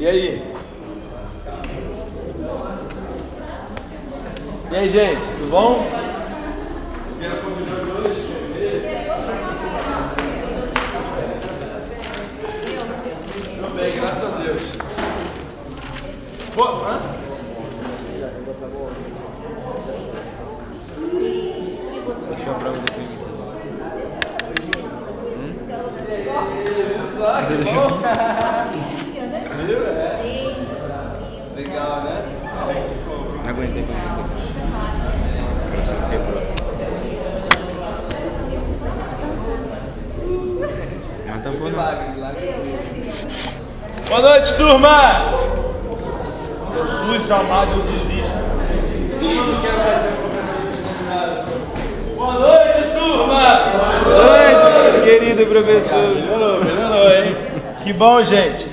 E aí? E aí, gente, tudo bom? Tudo bem, graças a Deus. Pô, hã? Deixa eu depois. Isso, ah, que bom. Viu? É. Legal, né? Não aguentei com você. Boa noite, turma! Jesus amado, eu desisto. Eu não quero mais ser professor. Boa noite, turma! Boa noite, querido professor. Melhorou, hein? Que bom, gente.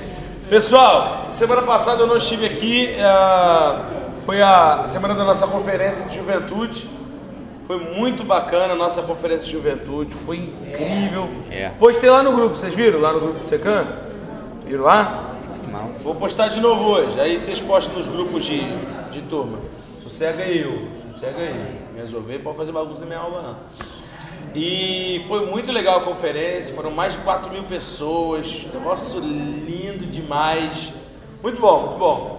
Pessoal, semana passada eu não estive aqui. eh, Foi a semana da nossa conferência de juventude. Foi muito bacana a nossa conferência de juventude. Foi incrível. É. Postei lá no grupo, vocês viram? Lá no grupo do Secan? Viram lá? Animal. Vou postar de novo hoje. Aí vocês postam nos grupos de, de turma. Sossega aí, eu. Sossega aí. Me resolver, pode fazer bagunça na minha aula, não. E foi muito legal a conferência. Foram mais de 4 mil pessoas. Negócio lindo demais. Muito bom, muito bom.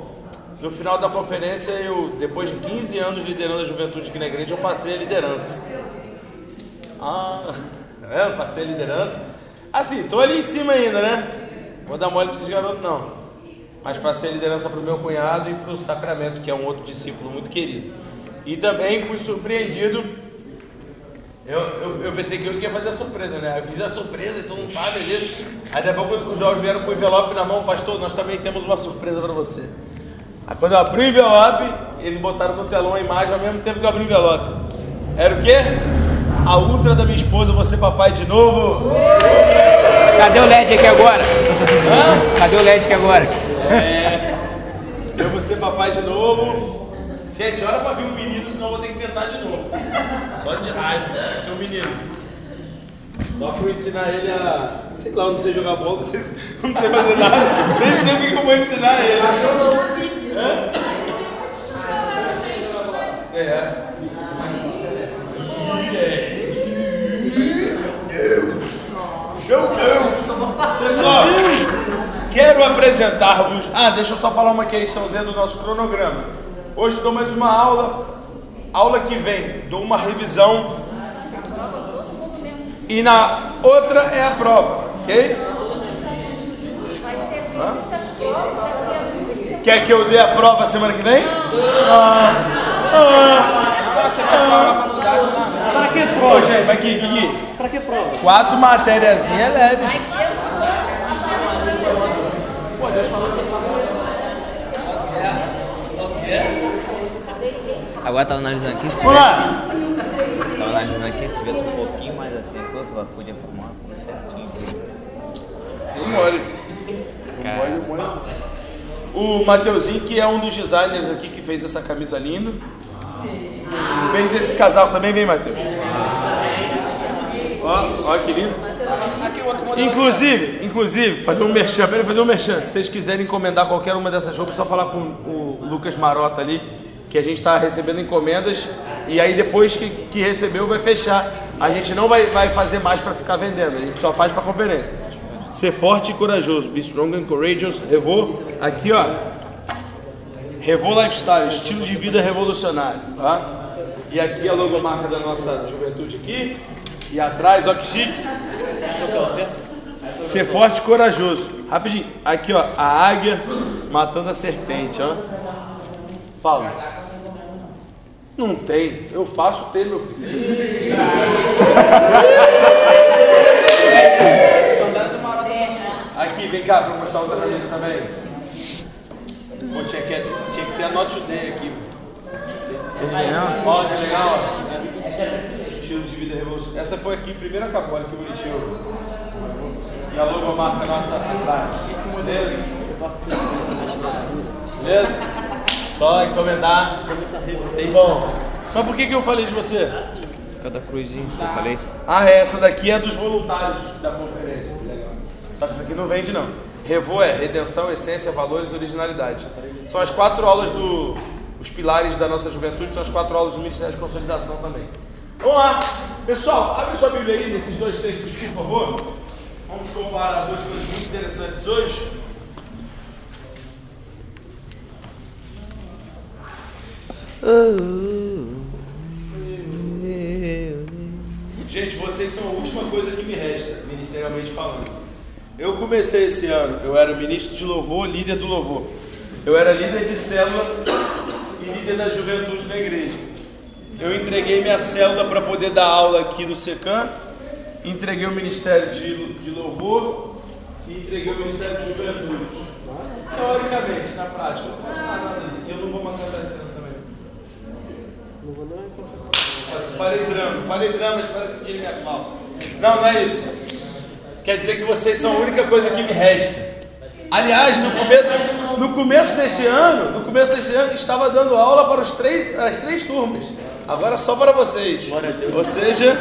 No final da conferência, eu, depois de 15 anos liderando a juventude aqui na igreja, eu passei a liderança. Ah, é, passei a liderança. Assim, tô ali em cima ainda, né? Vou dar mole pra esses garotos, não. Mas passei a liderança pro meu cunhado e pro Sacramento, que é um outro discípulo muito querido. E também fui surpreendido. Eu, eu, eu pensei que eu ia fazer a surpresa, né? Eu fiz a surpresa e todo mundo tá, beleza. Aí pouco os jovens vieram com o envelope na mão, pastor, nós também temos uma surpresa para você. Quando eu abri o envelope, eles botaram no telão a imagem ao mesmo tempo que eu abri o envelope. Era o quê? A ultra da minha esposa, você papai de novo. Cadê o LED aqui agora? Hã? Cadê o LED aqui agora? É. Eu vou ser papai de novo. Gente, olha pra vir um menino, senão eu vou ter que tentar de novo. Só de raiva. Tem um menino. Só pra eu ensinar ele a. Sei lá, eu não sei jogar bola, não sei, não sei fazer nada. Nem sei o que que eu vou ensinar ele. Hã? É. Meu Deus! Pessoal, quero apresentar-vos. Ah, deixa eu só falar uma questãozinha do nosso cronograma. Hoje dou mais uma aula. Aula que vem, dou uma revisão. E na outra é a prova, ok? Semanas. Quer que eu dê a prova semana que vem? Ah, Para que Ô, prova? gente, vai aqui, Gui. Para que prova? Quatro matériazinhas leves. Agora tava analisando aqui se tivesse, tava analisando aqui se tivesse um pouquinho mais assim a cor, ela podia formar com certinho. Não mole. Não mole, não mole. O Mateuzinho, que é um dos designers aqui que fez essa camisa linda. Fez esse casaco também, vem, Matheus. Ó, ó que lindo. Inclusive, inclusive, fazer um merchan, peraí, fazer um merchan. Se vocês quiserem encomendar qualquer uma dessas roupas, é só falar com o Lucas Marota ali, que a gente está recebendo encomendas e aí depois que, que recebeu vai fechar. A gente não vai, vai fazer mais para ficar vendendo, a gente só faz para conferência. Ser forte e corajoso, be strong and courageous, Revô, aqui ó, Revô Lifestyle, estilo de vida revolucionário, tá? E aqui a logomarca da nossa juventude aqui, e atrás, ó que chique. Ser forte e corajoso. Rapidinho. Aqui, ó. A águia matando a serpente, ó. Paulo. Não tem. Eu faço ter, meu filho. Aqui, vem cá pra mostrar outra camisa também. Pô, tinha que, tinha que ter a Not Today aqui. Que legal, ó. Estilo de vida revolucionário. Essa foi aqui, primeiro acabou, olha que bonitinho. E a logomarca nossa atrás. Beleza? Beleza? Só encomendar. Tem bom. Mas por que, que eu falei de você? Cada cruzinho, eu falei. Ah, é, essa daqui é dos voluntários da conferência. Que legal. Só que essa aqui não vende, não. Revô é redenção, essência, valores, originalidade. São as quatro aulas do. Os pilares da nossa juventude são as quatro aulas do Ministério de Consolidação também. Vamos lá. Pessoal, abre sua Bíblia aí nesses dois textos, por favor. Vamos comparar duas coisas muito interessantes hoje. Gente, vocês são a última coisa que me resta, ministerialmente falando. Eu comecei esse ano, eu era ministro de louvor, líder do louvor. Eu era líder de célula e líder da juventude na igreja. Eu entreguei minha célula para poder dar aula aqui no SECAM, entreguei o ministério de, de louvor e entreguei o ministério de juventude. Teoricamente, na prática, eu não faço nada ali. Eu não vou cantar esse ano também. Falei drama, falei drama, mas parece que tira minha fala. Não, não é isso. Quer dizer que vocês são a única coisa que me resta. Aliás, no começo, no começo deste ano, no começo deste ano, estava dando aula para os três, as três turmas. Agora só para vocês. Ou seja,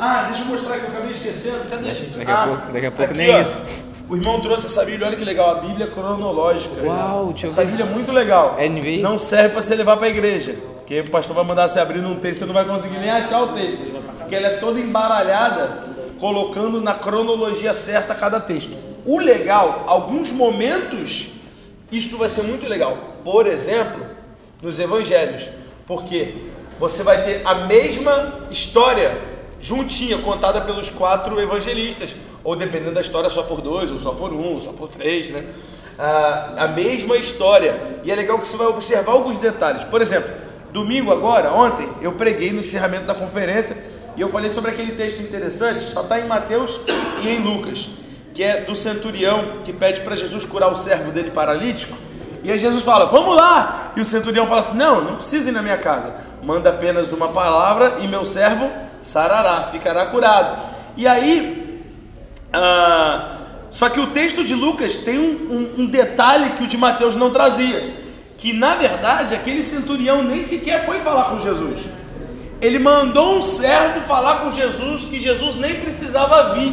ah, deixa eu mostrar que eu acabei esquecendo. Cadê? Daqui a Ah, pouco, daqui a pouco aqui, nem ó. isso. O irmão trouxe essa Bíblia, olha que legal, a Bíblia cronológica. Uau, eu essa. Bíblia é muito legal. NVI? Não serve para você levar para a igreja, porque o pastor vai mandar você abrir num texto, você não vai conseguir nem achar o texto, porque ela é toda embaralhada, colocando na cronologia certa cada texto. O legal, alguns momentos, isso vai ser muito legal. Por exemplo, nos evangelhos, porque você vai ter a mesma história juntinha, contada pelos quatro evangelistas, ou dependendo da história, só por dois, ou só por um, ou só por três, né? Ah, a mesma história. E é legal que você vai observar alguns detalhes. Por exemplo, domingo agora, ontem, eu preguei no encerramento da conferência e eu falei sobre aquele texto interessante, só está em Mateus e em Lucas, que é do centurião que pede para Jesus curar o servo dele paralítico. E aí Jesus fala, vamos lá! E o centurião fala assim, não, não precisa ir na minha casa. Manda apenas uma palavra e meu servo sarará, ficará curado. E aí, ah, só que o texto de Lucas tem um, um- um detalhe que o de Mateus não trazia. Que na verdade aquele centurião nem sequer foi falar com Jesus. Ele mandou um servo falar com Jesus que Jesus nem precisava vir.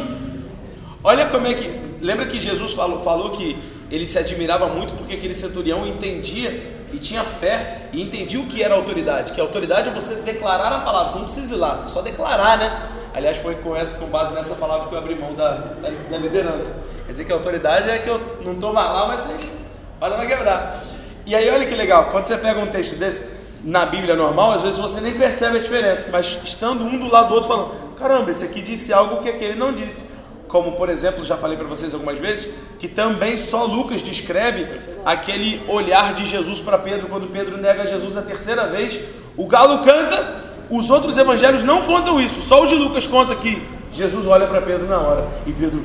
Olha como é que. Lembra que Jesus falou, falou que ele se admirava muito porque aquele centurião entendia e tinha fé e entendia o que era autoridade. Que autoridade é você declarar a palavra, você não precisa ir lá, você só declarar, né? Aliás, foi com, essa, com base nessa palavra que eu abri mão da, da, da liderança. Quer dizer que a autoridade é que eu não estou mais lá, mas vocês podem vai quebrar. E aí, olha que legal, quando você pega um texto desse na Bíblia normal, às vezes você nem percebe a diferença, mas estando um do lado do outro falando, caramba, esse aqui disse algo que aquele não disse. Como, por exemplo, já falei para vocês algumas vezes, que também só Lucas descreve aquele olhar de Jesus para Pedro quando Pedro nega Jesus a terceira vez. O galo canta, os outros evangelhos não contam isso, só o de Lucas conta que Jesus olha para Pedro na hora e Pedro,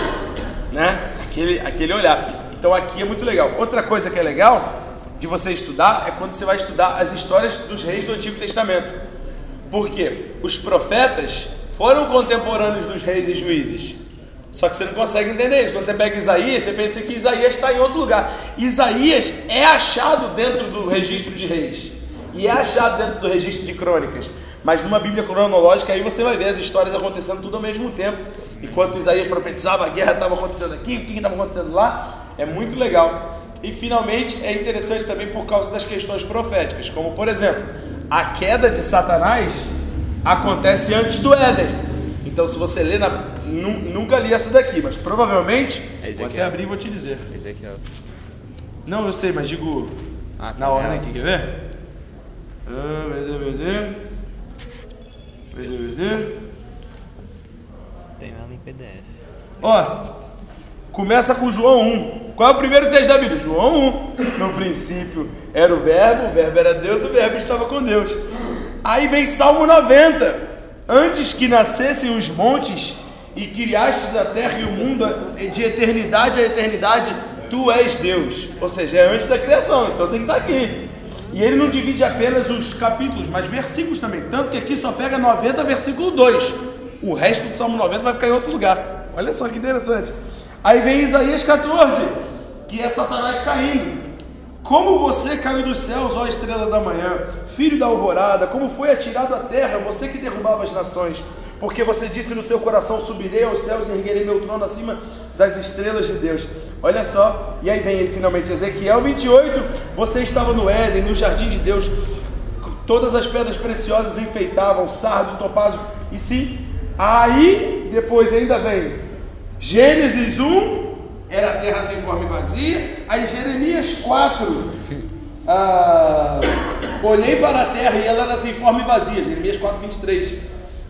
né? Aquele, aquele olhar. Então aqui é muito legal. Outra coisa que é legal de você estudar é quando você vai estudar as histórias dos reis do Antigo Testamento. Porque os profetas foram contemporâneos dos reis e juízes. Só que você não consegue entender isso. Quando você pega Isaías, você pensa que Isaías está em outro lugar. Isaías é achado dentro do registro de reis. E é achado dentro do registro de crônicas. Mas numa Bíblia cronológica, aí você vai ver as histórias acontecendo tudo ao mesmo tempo. Enquanto Isaías profetizava, a guerra estava acontecendo aqui, o que estava acontecendo lá. É muito legal. E finalmente é interessante também por causa das questões proféticas. Como por exemplo, a queda de Satanás acontece antes do Éden. Então, se você ler, na, nu- nunca li essa daqui, mas provavelmente. É vou até abrir e vou te dizer. Ezequiel. Não, eu sei, mas digo Ah, na tá. ordem aqui, quer ver? Ah, VD, VD. VD, VD. Tem ela em PDF. Ó, começa com João 1. Qual é o primeiro texto da Bíblia? João 1. No princípio era o Verbo, o Verbo era Deus, o Verbo estava com Deus. Aí vem Salmo 90. Antes que nascessem os montes e criastes a terra e o mundo, de eternidade a eternidade, tu és Deus. Ou seja, é antes da criação, então tem que estar aqui. E ele não divide apenas os capítulos, mas versículos também. Tanto que aqui só pega 90, versículo 2. O resto do Salmo 90 vai ficar em outro lugar. Olha só que interessante. Aí vem Isaías 14, que é Satanás caindo. Como você caiu dos céus, ó estrela da manhã, filho da alvorada, como foi atirado à terra, você que derrubava as nações. porque você disse no seu coração: subirei aos céus e erguerei meu trono acima das estrelas de Deus. Olha só, e aí vem finalmente Ezequiel 28. Você estava no Éden, no jardim de Deus, todas as pedras preciosas enfeitavam, sardo, topázio, e sim, aí depois ainda vem Gênesis 1, era a terra sem forma e vazia, aí Jeremias 4. Ah, olhei para a terra e ela era sem forma e vazia, Jeremias 4, 23.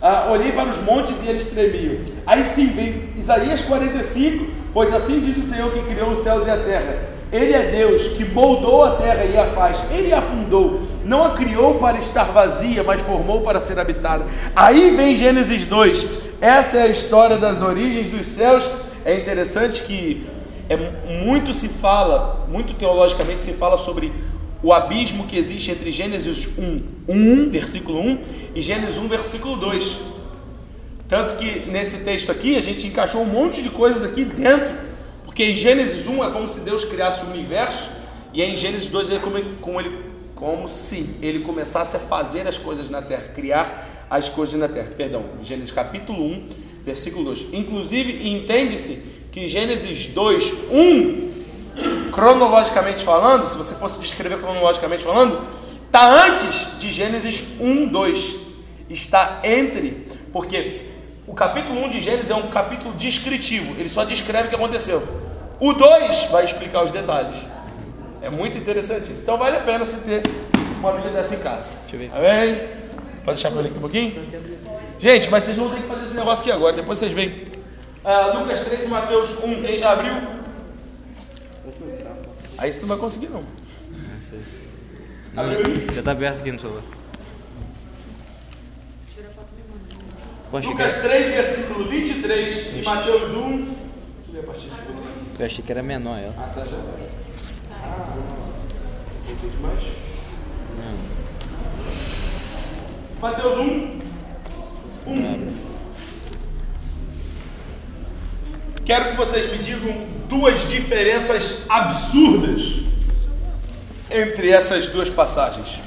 Ah, olhei para os montes e eles tremiam. Aí sim vem Isaías 45, pois assim diz o Senhor que criou os céus e a terra. Ele é Deus que moldou a terra e a faz. Ele a fundou, não a criou para estar vazia, mas formou para ser habitada. Aí vem Gênesis 2. Essa é a história das origens dos céus. É interessante que é muito se fala, muito teologicamente se fala sobre o abismo que existe entre Gênesis 1, 1, versículo 1 e Gênesis 1, versículo 2. Tanto que nesse texto aqui a gente encaixou um monte de coisas aqui dentro, porque em Gênesis 1 é como se Deus criasse o universo, e em Gênesis 2 é como, como, ele, como se ele começasse a fazer as coisas na terra, criar as coisas na terra. Perdão, Gênesis capítulo 1, versículo 2. Inclusive, entende-se que Gênesis 2, 1 cronologicamente falando, se você fosse descrever cronologicamente falando, está antes de Gênesis 1, 2. Está entre, porque o capítulo 1 de Gênesis é um capítulo descritivo, ele só descreve o que aconteceu. O 2 vai explicar os detalhes. É muito interessante isso. Então vale a pena você ter uma Bíblia dessa em casa. Deixa eu ver. Amém? Pode deixar para ele aqui um pouquinho? Gente, mas vocês vão ter que fazer esse negócio aqui agora, depois vocês veem. Uh, Lucas 3 e Mateus 1, quem já abriu? Aí você não vai conseguir não. Não, já, já tá aberto aqui no celular. Lucas 3, versículo 23 e Mateus 1. Eu achei que era menor ela. Ah, tá, já tá. Ah, não tem demais? Não. Mateus 1. 1. Quero que vocês me digam duas diferenças absurdas entre essas duas passagens.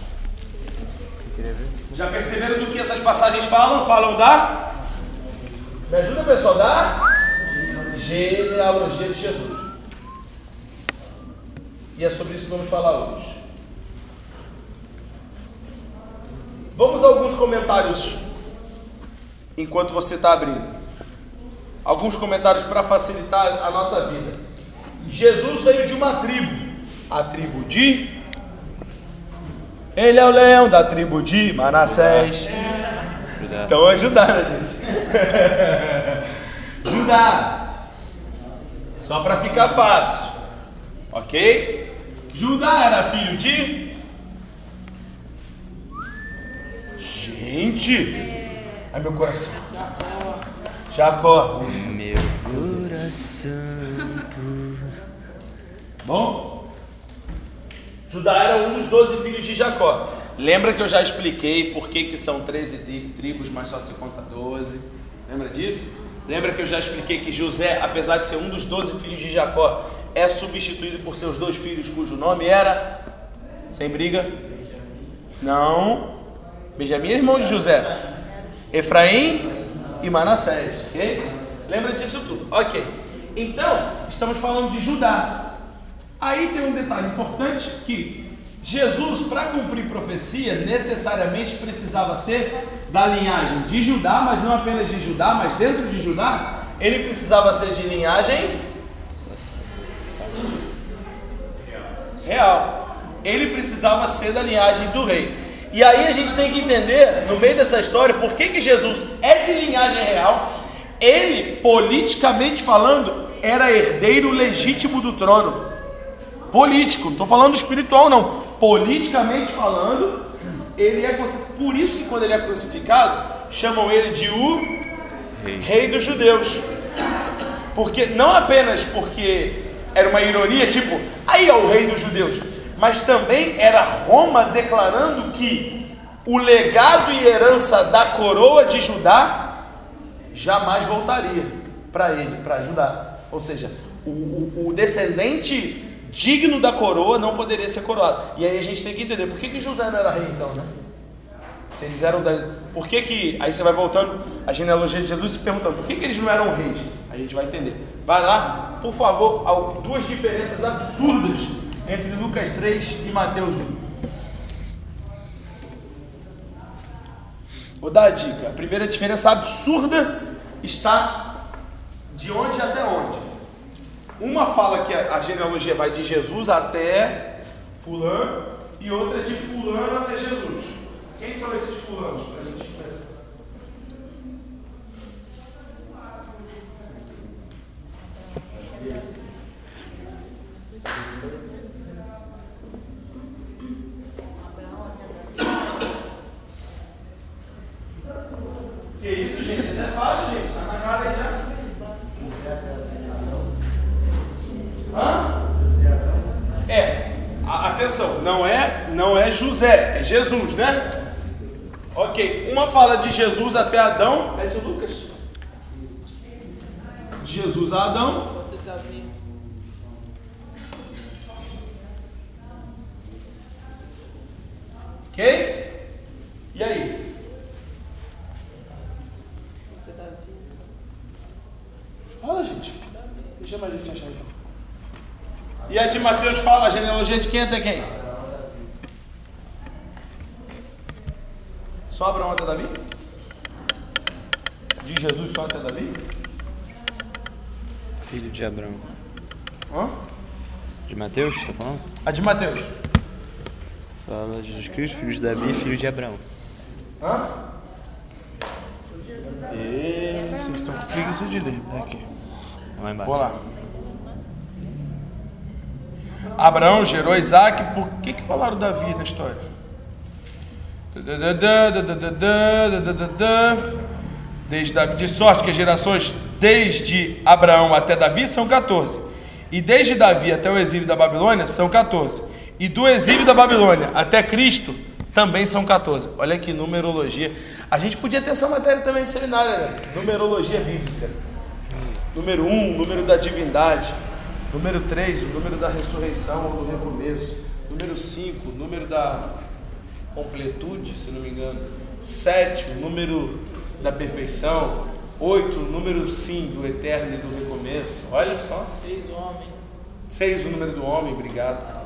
Já perceberam do que essas passagens falam? Falam da. Me ajuda, pessoal, da genealogia de Jesus. E é sobre isso que vamos falar hoje. Vamos a alguns comentários enquanto você está abrindo. Alguns comentários para facilitar a nossa vida. Jesus veio de uma tribo, a tribo de. Ele é o leão da tribo de Manassés. Então é Judá, né, gente? Judá. Só para ficar fácil. Ok? Judá era filho de. Gente! Ai meu coração. Jacó. Meu coração. Bom? Judá era um dos doze filhos de Jacó. Lembra que eu já expliquei por que, que são 13 tri- tribos, mas só se conta 12? Lembra disso? Lembra que eu já expliquei que José, apesar de ser um dos 12 filhos de Jacó, é substituído por seus dois filhos, cujo nome era. Sem briga? Não. Benjamim é irmão de José. Efraim e Manassés. Ok? Lembra disso tudo? Ok. Então, estamos falando de Judá. Aí tem um detalhe importante que Jesus, para cumprir profecia, necessariamente precisava ser da linhagem de Judá, mas não apenas de Judá, mas dentro de Judá, ele precisava ser de linhagem real. Ele precisava ser da linhagem do rei. E aí a gente tem que entender, no meio dessa história, por que, que Jesus é de linhagem real. Ele, politicamente falando, era herdeiro legítimo do trono. Político, não estou falando espiritual, não. Politicamente falando, ele é crucificado. Por isso que quando ele é crucificado, chamam ele de o rei dos judeus. Porque não apenas porque era uma ironia, tipo, aí é o rei dos judeus, mas também era Roma declarando que o legado e herança da coroa de Judá jamais voltaria para ele, para Judá. Ou seja, o, o- o descendente digno da coroa não poderia ser coroado. E aí a gente tem que entender por que, que José não era rei então, né? Se eles eram da. Por que que. Aí você vai voltando a genealogia de Jesus e perguntando por que, que eles não eram reis? A gente vai entender. Vai lá, por favor, duas diferenças absurdas entre Lucas 3 e Mateus 1. Vou dar a dica. A primeira diferença absurda está de onde até onde. Uma fala que a genealogia vai de Jesus até Fulano e outra de Fulano até Jesus. Quem são esses fulanos? Para a gente pensar. Que isso, gente? Isso é fácil, gente. Está na cara aí já. Hã? É. Atenção, não é, não é José, é Jesus, né? Ok, uma fala de Jesus até Adão, é de Lucas. Jesus a Adão. Ok? E aí? Fala, gente. Deixa mais gente achar então. E a de Mateus fala a genealogia de quem até quem? Só Abraão até Davi? De Jesus só até Davi? Filho de Abraão. Hã? De Mateus, está falando? A de Mateus. Fala Jesus Cristo, filho de Davi, filho de Abraão. Hã? E vocês estão com preguiça de ler. Aqui. Lá embaixo. Vou lá. Abraão gerou Isaac. Por que, que falaram Davi na história? Desde Davi, de sorte que as gerações desde Abraão até Davi são 14. E desde Davi até o exílio da Babilônia são 14. E do exílio da Babilônia até Cristo também são 14. Olha que numerologia. A gente podia ter essa matéria também de seminário, né? Numerologia bíblica. Número 1, um, número da divindade. Número 3, o número da ressurreição ou do recomeço. Número 5, o número da completude, se não me engano. Sete, o número da perfeição. Oito, o número sim do eterno e do recomeço. Olha só. Seis, o homem. Seis, o número do homem, obrigado.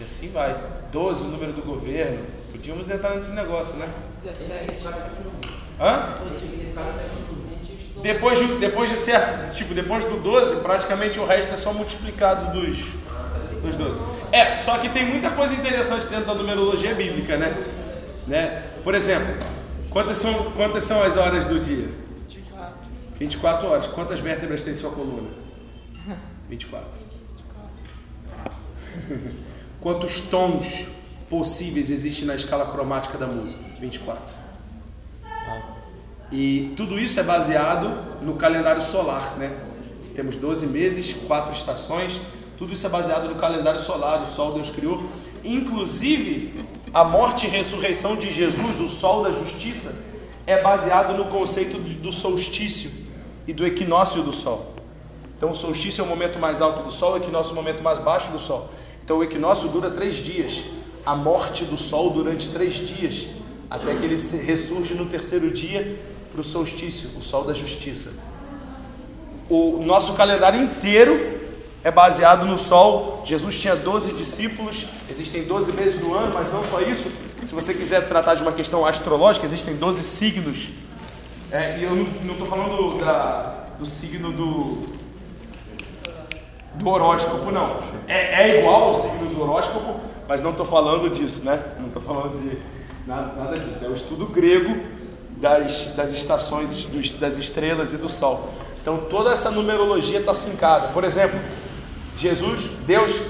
E assim vai. Doze, o número do governo. Podíamos entrar nesse negócio, né? 17. Hã? Depois de, depois de certo, tipo, depois do 12, praticamente o resto é só multiplicado dos, dos 12. É, só que tem muita coisa interessante dentro da numerologia bíblica, né? né? Por exemplo, quantas são, quantas são as horas do dia? 24. 24 horas. Quantas vértebras tem sua coluna? 24. Quantos tons possíveis existem na escala cromática da música? 24. E tudo isso é baseado no calendário solar, né? Temos 12 meses, quatro estações, tudo isso é baseado no calendário solar, o sol Deus criou. Inclusive, a morte e ressurreição de Jesus, o sol da justiça, é baseado no conceito do solstício e do equinócio do sol. Então, o solstício é o momento mais alto do sol, o equinócio é o momento mais baixo do sol. Então, o equinócio dura três dias, a morte do sol durante três dias, até que ele ressurge no terceiro dia para o solstício, o sol da justiça. O nosso calendário inteiro é baseado no sol. Jesus tinha 12 discípulos, existem 12 meses do ano, mas não só isso. Se você quiser tratar de uma questão astrológica, existem 12 signos. É, e eu não estou falando da, do signo do, do horóscopo, não. É, é igual ao signo do horóscopo, mas não estou falando disso, né? Não estou falando de nada, nada disso. É o estudo grego das, das estações, dos, das estrelas e do sol. Então toda essa numerologia está sincada. Por exemplo, Jesus, Deus,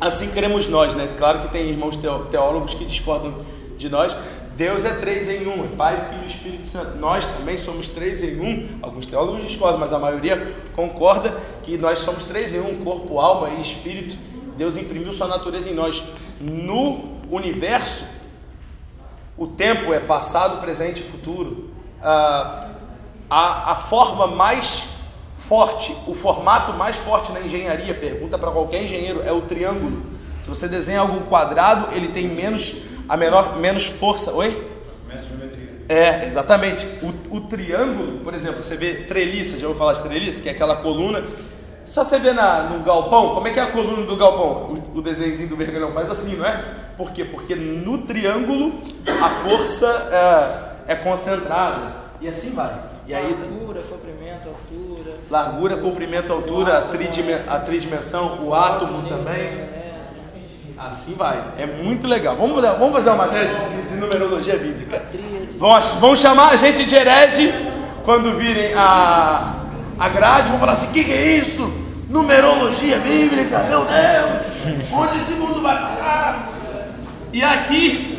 assim queremos nós, né? Claro que tem irmãos teólogos que discordam de nós. Deus é três em um, é Pai, Filho e Espírito Santo. Nós também somos três em um. Alguns teólogos discordam, mas a maioria concorda que nós somos três em um, corpo, alma e espírito. Deus imprimiu sua natureza em nós. No universo, o tempo é passado, presente e futuro. Ah, a, a forma mais forte, o formato mais forte na engenharia, pergunta para qualquer engenheiro, é o triângulo. Se você desenha algo quadrado, ele tem menos a menor menos força. Oi? É, exatamente. O, o triângulo, por exemplo, você vê treliça, já vou falar de treliça, que é aquela coluna. Só você vê na, no galpão, como é que é a coluna do galpão? O, o desenhozinho do vergalhão faz assim, não é? Por quê? Porque no triângulo a força é, é concentrada. E assim vai. E aí, Largura, comprimento, altura. largura, comprimento, altura, a, tridime- a tridimensão, o átomo também. Assim vai. É muito legal. Vamos, vamos fazer uma matéria de, de numerologia bíblica. Vão, vão chamar a gente de herege quando virem a, a grade. Vão falar assim: o que, que é isso? Numerologia bíblica, meu Deus! Onde esse mundo vai parar? E aqui,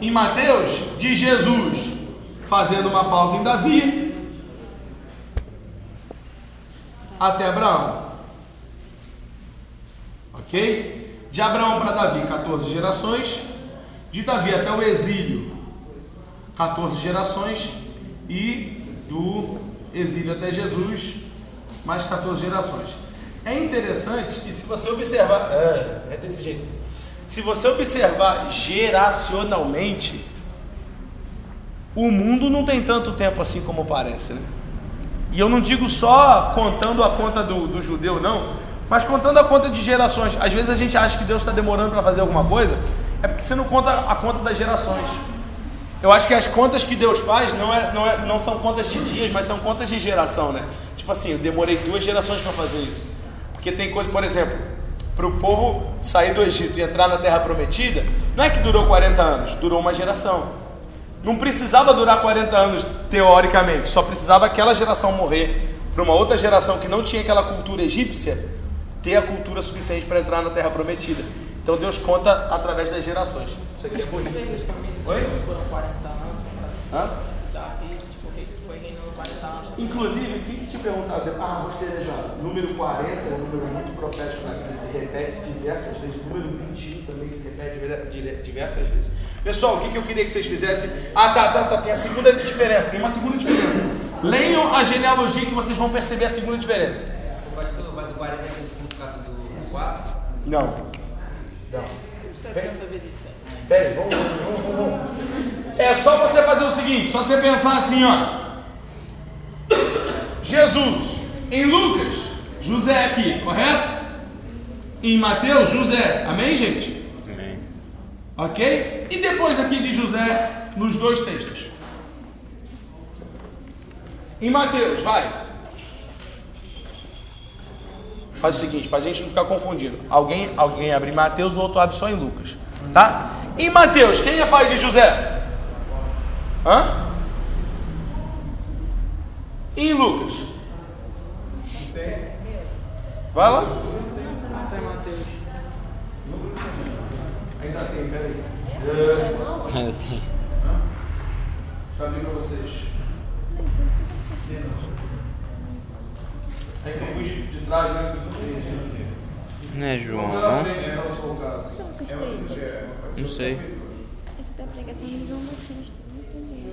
em Mateus, de Jesus fazendo uma pausa em Davi até Abraão. Ok? De Abraão para Davi, 14 gerações. De Davi até o exílio, 14 gerações. E do exílio até Jesus, mais 14 gerações. É interessante que se você observar. É, é desse jeito. Se você observar geracionalmente, o mundo não tem tanto tempo assim como parece, né? E eu não digo só contando a conta do, do judeu, não, mas contando a conta de gerações. Às vezes a gente acha que Deus está demorando para fazer alguma coisa, é porque você não conta a conta das gerações. Eu acho que as contas que Deus faz não, é, não, é, não são contas de dias, mas são contas de geração, né? Tipo assim, eu demorei duas gerações para fazer isso. Porque tem coisa, por exemplo, para o povo sair do Egito e entrar na Terra Prometida, não é que durou 40 anos, durou uma geração. Não precisava durar 40 anos, teoricamente, só precisava aquela geração morrer para uma outra geração que não tinha aquela cultura egípcia ter a cultura suficiente para entrar na Terra Prometida. Então Deus conta através das gerações. Você quer responder? Oi? Foram 40 anos. Hã? Davi, tipo, rei- foi reinando 40 anos. Inclusive, o que te perguntava? Ah, você, né, João? Número 40 é um número muito profético na Bíblia, se repete diversas vezes. Número 21 também se repete diversas vezes. Pessoal, o que, que eu queria que vocês fizessem? Ah, tá, tá, tá. Tem a segunda diferença. Tem uma segunda diferença. Leiam a genealogia que vocês vão perceber a segunda diferença. Pastor, mas o 40 tem o significado do 4? Não. Não. 70 vezes 100. Pera aí, vamos, vamos, vamos, vamos. É só você fazer o seguinte, só você pensar assim, ó. Jesus, em Lucas, José aqui, correto? Em Mateus, José. Amém, gente? Amém. Ok? E depois aqui de José nos dois textos. Em Mateus, vai. Faz o seguinte, para a gente não ficar confundindo. Alguém, alguém abre em Mateus, o outro abre só em Lucas. Tá? Em Mateus, quem é pai de José? Hã? E em Lucas? Vai lá. Até Mateus. Ainda tem, peraí. Deixa eu abrir para vocês. É que eu fui de, trás, né? Não é João, não? então. Não sei. Esse da pregação de João Batista. Não entendi.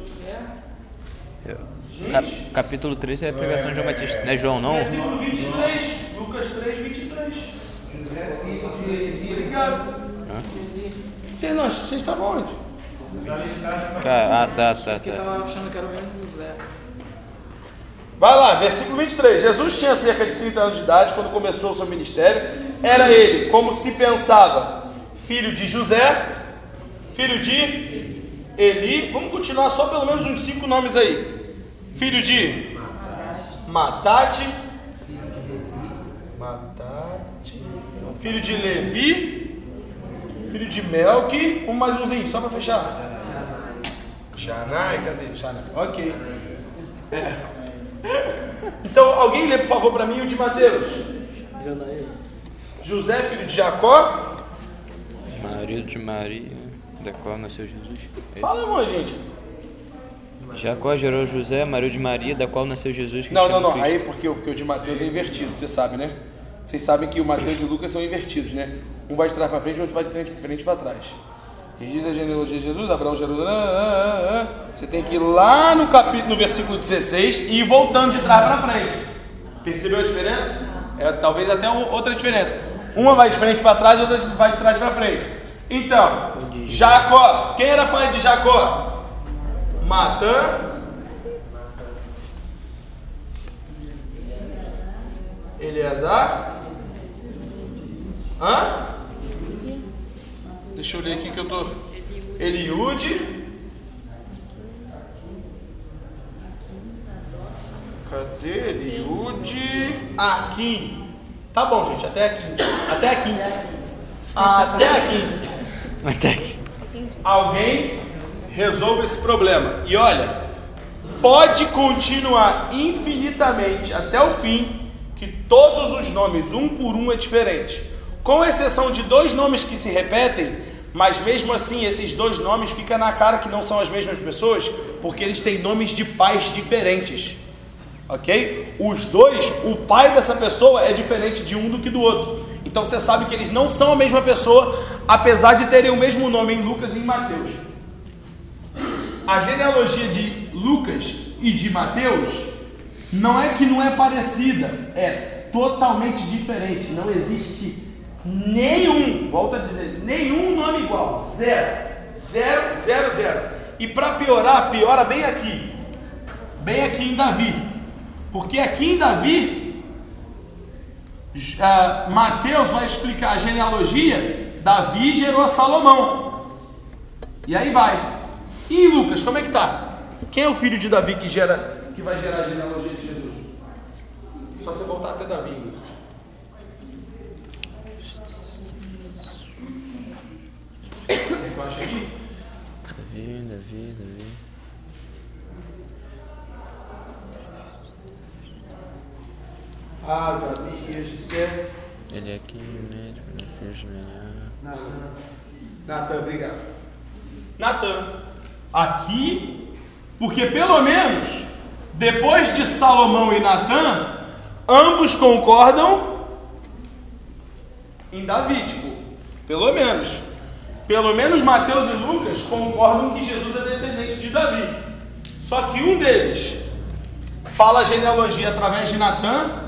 Eu- cap- capítulo 3 é a pregação de João Batista. Não é João, não? Versículo 23, Lucas 3, 23. Obrigado. Vocês, não, vocês estavam onde? Ah, tá, tá, Porque eu tá. tava achando que era o mesmo José. Vai lá, versículo 23. Jesus tinha cerca de 30 anos de idade quando começou o seu ministério. Era ele, como se pensava, filho de José, filho de Eli. Vamos continuar só pelo menos uns cinco nomes aí. Filho de Matate. Matate. Filho de Levi. Filho de Melque. Um mais umzinho, só para fechar. Janai, cadê? Janai. Ok. Então, alguém lê, por favor, para mim o de Mateus. José, filho de Jacó. Marido de Maria, da qual nasceu Jesus. Fala, irmão, gente. Jacó gerou José, marido de Maria, da qual nasceu Jesus. Não, não, não. Aí porque, o- porque o de Mateus é invertido, você sabe, né? Vocês sabem que o Mateus e o Lucas são invertidos, né? Um vai de trás para frente, o outro vai de frente, frente para trás. E diz a genealogia de Jesus, Abraão gerou. ah, ah, ah. Você tem que ir lá no capítulo, no versículo 16 e ir voltando de trás para frente. Percebeu a diferença? É talvez até outra diferença. Uma vai de frente para trás e outra vai de trás para frente. Então, Jacó, quem era pai de Jacó? Matã. Eleazar. Hã? Deixa eu ler aqui que eu tô. Eliude. Cadê Eliude? Aqui. Tá bom, gente, até aqui. Até aqui. Até aqui. Até aqui. Alguém resolva esse problema. E olha, pode continuar infinitamente até o fim, que todos os nomes, um por um, é diferente. Com exceção de dois nomes que se repetem, mas mesmo assim esses dois nomes fica na cara que não são as mesmas pessoas, porque eles têm nomes de pais diferentes. Ok? Os dois, o pai dessa pessoa é diferente de um do que do outro. Então você sabe que eles não são a mesma pessoa, apesar de terem o mesmo nome em Lucas e em Mateus. A genealogia de Lucas e de Mateus não é que não é parecida, é totalmente diferente. Não existe nenhum, volto a dizer, nenhum nome igual. Zero. Zero, zero, zero. E para piorar, piora bem aqui. Bem aqui em Davi. Porque aqui em Davi, uh, Mateus vai explicar a genealogia. Davi gerou Salomão. E aí vai. E Lucas, como é que tá? Quem é o filho de Davi que gera, que vai gerar a genealogia de Jesus? Só você voltar até Davi, Lucas. O que eu acho aqui? Davi, Davi, Davi. Azarias, José. Ele é aqui, médico, né? filho de. Natan. Natan, obrigado. Natan. Aqui, porque pelo menos, depois de Salomão e Natan, ambos concordam em Davi, tipo, pelo menos. Pelo menos Mateus e Lucas concordam que Jesus é descendente de Davi. Só que um deles fala a genealogia através de Natan,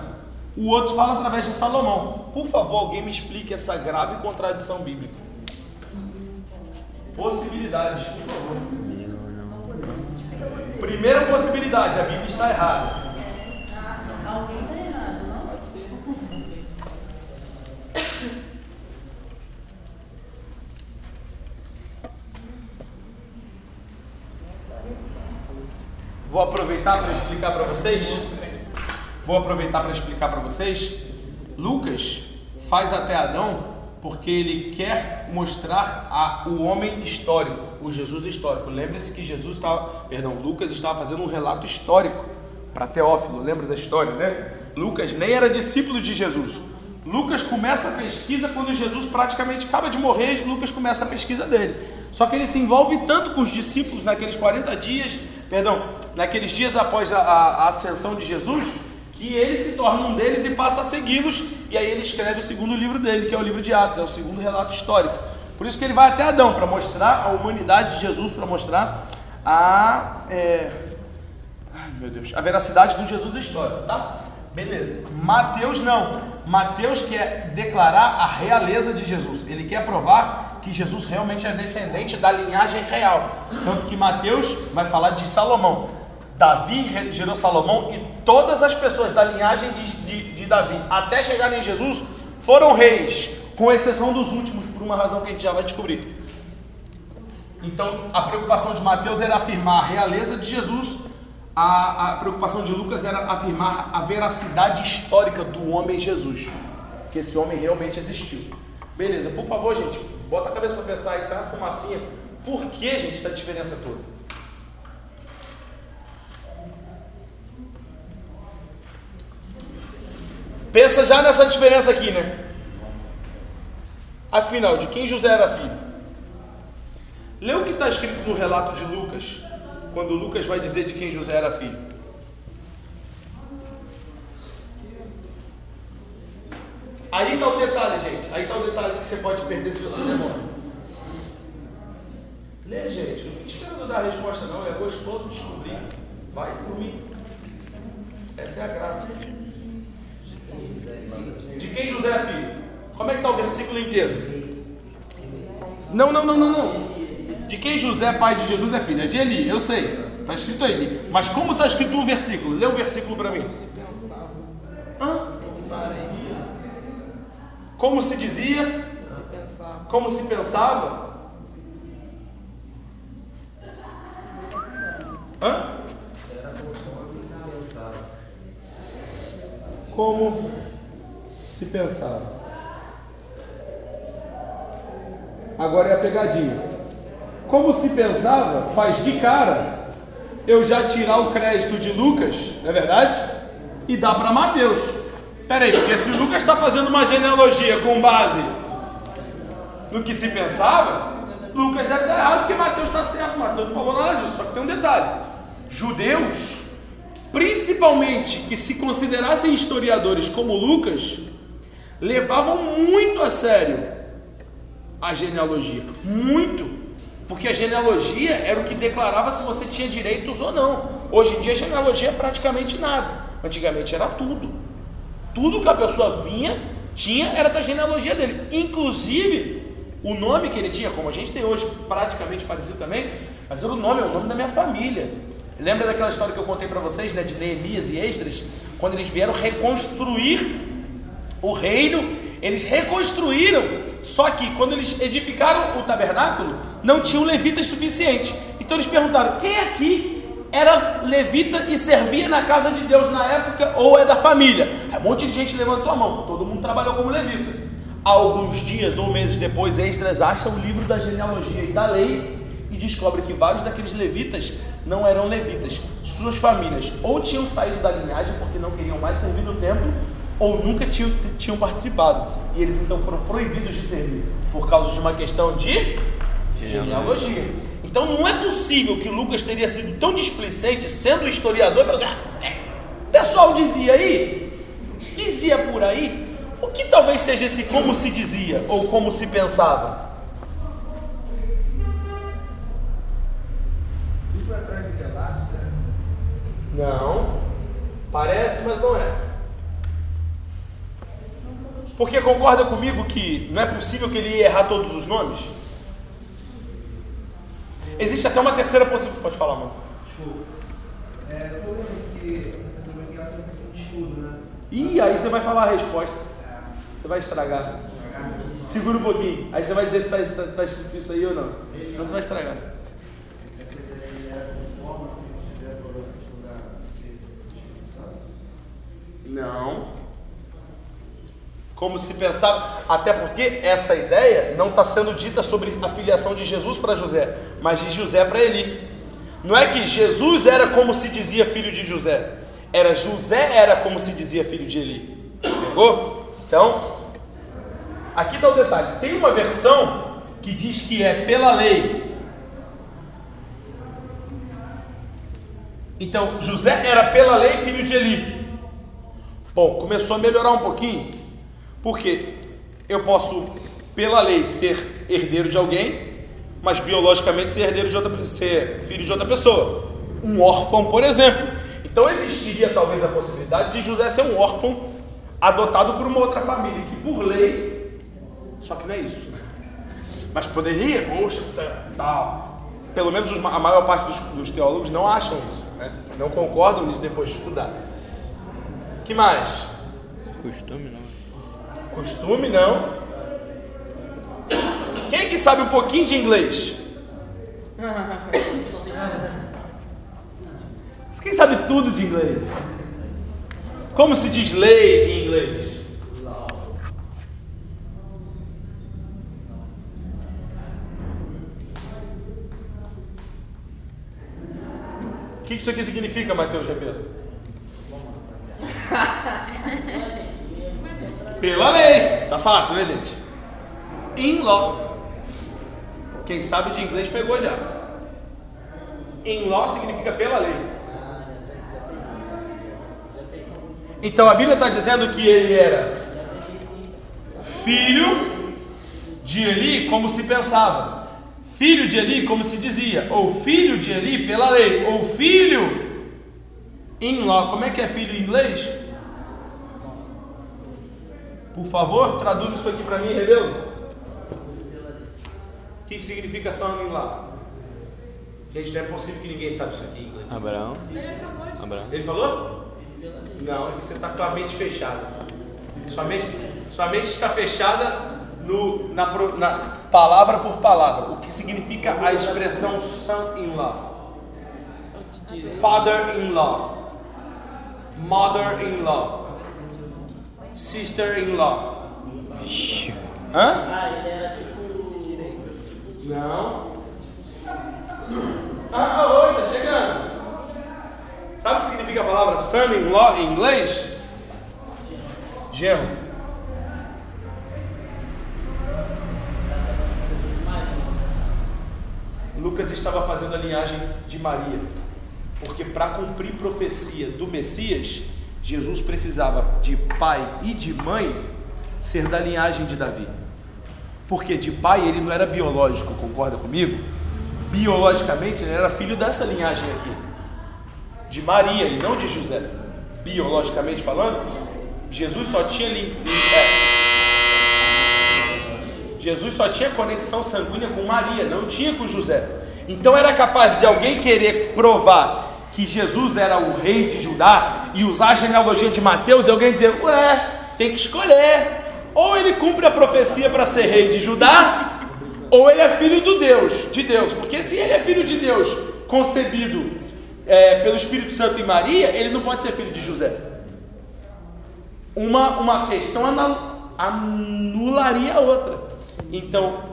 o outro fala através de Salomão. Por favor, alguém me explique essa grave contradição bíblica. Possibilidades, por favor. Primeira possibilidade, a Bíblia está errada. Alguém está errado, não? Vou aproveitar para explicar para vocês. Vou aproveitar para explicar para vocês. Lucas faz até Adão porque ele quer mostrar a, o homem histórico, o Jesus histórico. Lembre-se que Jesus estava, perdão, Lucas estava fazendo um relato histórico para Teófilo. Lembra da história, né? Lucas nem era discípulo de Jesus. Lucas começa a pesquisa quando Jesus praticamente acaba de morrer. Lucas começa a pesquisa dele. Só que ele se envolve tanto com os discípulos naqueles 40 dias, perdão, naqueles dias após a, a ascensão de Jesus, que ele se torna um deles e passa a segui-los. E aí ele escreve o segundo livro dele, que é o livro de Atos, é o segundo relato histórico. Por isso que ele vai até Adão, para mostrar a humanidade de Jesus, para mostrar a. É... Ai, meu Deus, a veracidade do Jesus histórico, tá? Beleza. Mateus não. Mateus quer declarar a realeza de Jesus. Ele quer provar que Jesus realmente é descendente da linhagem real. Tanto que Mateus vai falar de Salomão. Davi gerou Salomão e todas as pessoas da linhagem de, de, de Davi, até chegarem em Jesus, foram reis, com exceção dos últimos, por uma razão que a gente já vai descobrir. Então, a preocupação de Mateus era afirmar a realeza de Jesus, a, a preocupação de Lucas era afirmar a veracidade histórica do homem Jesus, que esse homem realmente existiu. Beleza, por favor, gente, bota a cabeça para pensar, isso é uma fumacinha. Por que, gente, essa diferença toda? Pensa já nessa diferença aqui, né? Afinal, de quem José era filho? Lê o que está escrito no relato de Lucas, quando Lucas vai dizer de quem José era filho. Aí está o detalhe, gente. Aí está o detalhe que você pode perder se você demora. Lê, gente. Não fique esperando dar a resposta, não. É gostoso descobrir. Vai por mim. Essa é a graça. De quem José é filho? Como é que está o versículo inteiro? Não, não, não, não, não. De quem José, pai de Jesus, é filho? É de Eli, eu sei. Está escrito aí. Mas como está escrito o versículo? Lê o versículo para mim. Hã? Como se dizia? Como se pensava? Hã? Como se pensava? Agora é a pegadinha. Como se pensava, faz de cara eu já tirar o crédito de Lucas, não é verdade? E dar para Mateus. Peraí, porque se Lucas está fazendo uma genealogia com base no que se pensava, Lucas deve estar errado, porque Mateus está certo. Mateus não falou nada disso. Só que tem um detalhe: judeus, principalmente que se considerassem historiadores como Lucas, levavam muito a sério a genealogia. Muito. Porque a genealogia era o que declarava se você tinha direitos ou não. Hoje em dia a genealogia é praticamente nada. Antigamente era tudo. Tudo que a pessoa vinha, tinha, era da genealogia dele. Inclusive, o nome que ele tinha, como a gente tem hoje, praticamente parecido também, mas era o nome, é o nome da minha família. Lembra daquela história que eu contei para vocês, né, de Neemias e Esdras, quando eles vieram reconstruir o reino, eles reconstruíram, só que quando eles edificaram o tabernáculo, não tinham levitas suficiente. Então eles perguntaram: quem aqui era levita e servia na casa de Deus na época ou é da família? Aí um monte de gente levantou a mão, todo mundo trabalhou como levita. Alguns dias ou meses depois, Esdras acha o livro da genealogia e da lei e descobre que vários daqueles levitas não eram levitas. Suas famílias ou tinham saído da linhagem porque não queriam mais servir no templo, ou nunca tinham, tinham participado. E eles então foram proibidos de servir por causa de uma questão de genealogia. Então não é possível que Lucas teria sido tão displicente, sendo historiador, para dizer, pessoal dizia aí, dizia por aí, o que talvez seja esse como se dizia ou como se pensava? Isso é atrás de relatos, né? Não, parece, mas não é. Porque concorda comigo que não é possível que ele ia errar todos os nomes? Existe até uma terceira possibilidade. Pode falar, mano. É, eu tô vendo que essa turma aqui ela tem um pouco de estudo, né? Ih, aí você vai falar a resposta. Você vai estragar. Segura um pouquinho. Aí você vai dizer se está tá, escrito isso aí ou não. Não você vai estragar. Essa ideia era conforme que fizeram a questão da ser dispensado. Não. Como se pensava, até porque essa ideia não está sendo dita sobre a filiação de Jesus para José, mas de José para Eli. Não é que Jesus era como se dizia filho de José, era José era como se dizia filho de Eli. Pegou? Então, aqui está o detalhe: tem uma versão que diz que é pela lei. Então, José era pela lei filho de Eli. Bom, começou a melhorar um pouquinho, porque eu posso, pela lei, ser herdeiro de alguém, mas biologicamente ser herdeiro de outra, ser filho de outra pessoa. Um órfão, por exemplo. Então existiria talvez a possibilidade de José ser um órfão adotado por uma outra família, que por lei, só que não é isso. Mas poderia, poxa, tá- tal. Pelo menos os- a maior parte dos, dos teólogos não acham isso, né? não concordam nisso depois de estudar. Que mais? Costume não. Costume não. Quem que sabe um pouquinho de inglês? Quem sabe tudo de inglês? Como se diz lei em inglês? O que isso aqui significa, Mateus Rebelo? Pela lei. Tá fácil, né, gente? In law. Quem sabe de inglês pegou já. In law significa pela lei. Então a Bíblia está dizendo que ele era filho de Eli, como se pensava. Filho de Eli, como se dizia. Ou filho de Eli pela lei. Ou filho in law. Como é que é filho em inglês? Por favor, traduz isso aqui para mim, Rebelo. O que, que significa son in law? Gente, não é possível que ninguém saiba isso aqui em inglês. Abraão. Abraão. Ele falou? Não, é que você está com a mente fechada. Sua mente, sua mente está fechada no, na, pro- na palavra por palavra. O que significa a expressão son-in-law? Father-in-law. Mother-in-law. Sister-in-law. Hã? Não. Ah, oi, tá chegando. Sabe o que significa a palavra son-in-law em inglês? Genro. Lucas estava fazendo a linhagem de Maria, porque para cumprir profecia do Messias, Jesus precisava de pai e de mãe ser da linhagem de Davi. Porque de pai ele não era biológico, concorda comigo? Biologicamente ele era filho dessa linhagem aqui de Maria e não de José. Biologicamente falando, Jesus só tinha li- é, Jesus só tinha conexão sanguínea com Maria, não tinha com José. Então era capaz de alguém querer provar que Jesus era o rei de Judá e usar a genealogia de Mateus e alguém dizer, ué, tem que escolher. Ou ele cumpre a profecia para ser rei de Judá, ou ele é filho do Deus, de Deus. Porque se ele é filho de Deus, concebido é, pelo Espírito Santo em Maria, ele não pode ser filho de José. Uma, uma questão anul- anularia a outra. Então,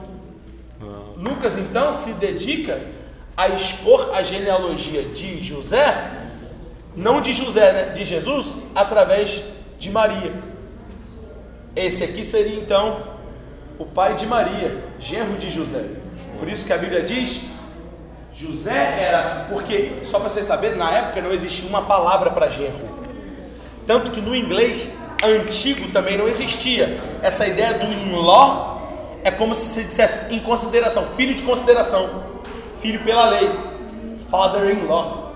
Lucas então se dedica a expor a genealogia de José, não de José, né? de Jesus, através de Maria. Esse aqui seria então o pai de Maria, genro de José. Por isso que a Bíblia diz José era, porque, só para você saber, na época não existia uma palavra para genro. Tanto que no inglês antigo também não existia. Essa ideia do in-law é como se se dissesse em consideração, filho de consideração, filho pela lei, father-in-law.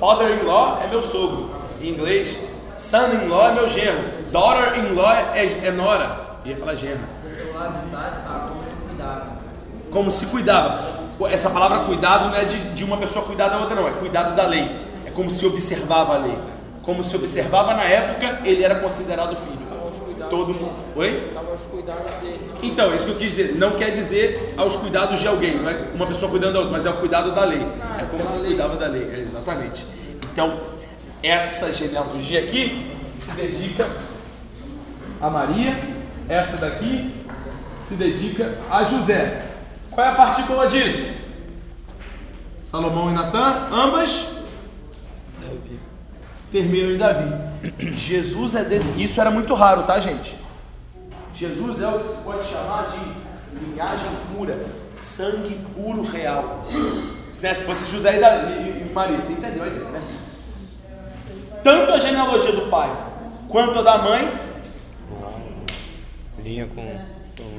Father-in-law é meu sogro. Em inglês, son-in-law é meu genro. Daughter-in-law é, é nora. Eu ia falar genro No celular de Tati tá como se cuidava. como se cuidava. Essa palavra cuidado não é de, de uma pessoa cuidar da outra, não, é cuidado da lei. É como se observava a lei. Como se observava na época, ele era considerado filho. Todo mundo. Oi? Então, é isso que eu quis dizer. Não quer dizer aos cuidados de alguém, não é uma pessoa cuidando da outra, mas é o cuidado da lei. É como se cuidava da lei. É, exatamente. Então, essa genealogia aqui se dedica a Maria, essa daqui se dedica a José. Qual é a partícula disso? Salomão e Natã, ambas terminam em Davi. Jesus é desse. Isso era muito raro, tá, gente? Jesus é o que se pode chamar de linhagem pura, sangue puro real. Né? Se fosse José e, Davi, e- Maria, você entendeu a ideia, né? Tanto a genealogia do pai quanto a da mãe Linha com.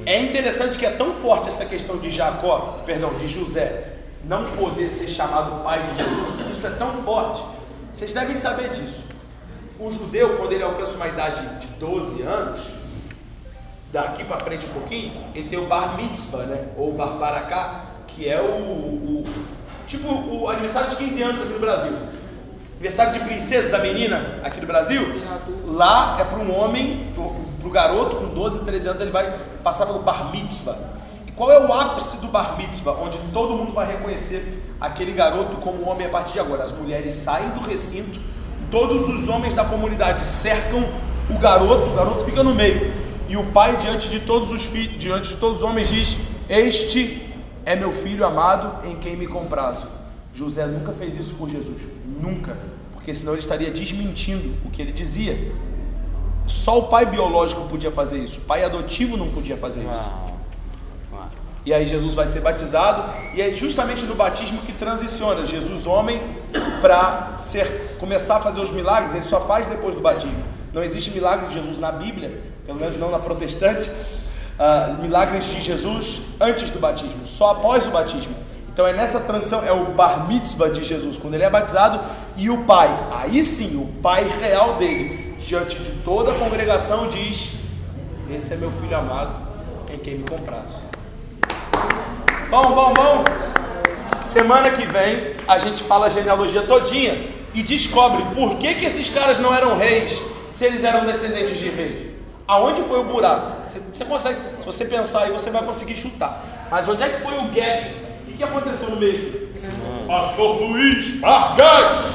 É interessante que é tão forte essa questão de Jacó, perdão, de José, não poder ser chamado pai de Jesus, isso é tão forte. Vocês devem saber disso. O judeu, quando ele alcança uma idade de 12 anos, daqui para frente um pouquinho, ele tem o bar mitzvah, né? Ou bar baracá, que é o, o- tipo o aniversário de 15 anos aqui no Brasil. Aniversário de princesa da menina aqui no Brasil, lá é para um homem, para o garoto com 12, 13 anos, ele vai passar pelo bar mitzvah. E qual é o ápice do bar mitzvah? Onde todo mundo vai reconhecer aquele garoto como homem a partir de agora. As mulheres saem do recinto, todos os homens da comunidade cercam o garoto, o garoto fica no meio. E o pai, diante de todos os filhos, diante de todos os homens, diz: Este é meu filho amado em quem me comprazo. José nunca fez isso por Jesus, nunca, porque senão ele estaria desmentindo o que ele dizia. Só o pai biológico podia fazer isso, o pai adotivo não podia fazer isso. E aí Jesus vai ser batizado e é justamente no batismo que transiciona Jesus homem para ser começar a fazer os milagres, ele só faz depois do batismo. Não existe milagre de Jesus na Bíblia, pelo menos não na protestante, ah, milagres de Jesus antes do batismo, só após o batismo. Então é nessa transição, é o bar mitzvah de Jesus, quando ele é batizado, e o pai, aí sim, o pai real dele, diante de toda a congregação, diz: Esse é meu filho amado, em quem me comprazo. Bom, bom, bom. Semana que vem a gente fala a genealogia todinha e descobre por que, que esses caras não eram reis se eles eram descendentes de reis. Aonde foi o buraco? Você, você consegue, se você pensar aí, você vai conseguir chutar. Mas onde é que foi o gap? O que, que aconteceu no meio? Pastor Luiz Vargas!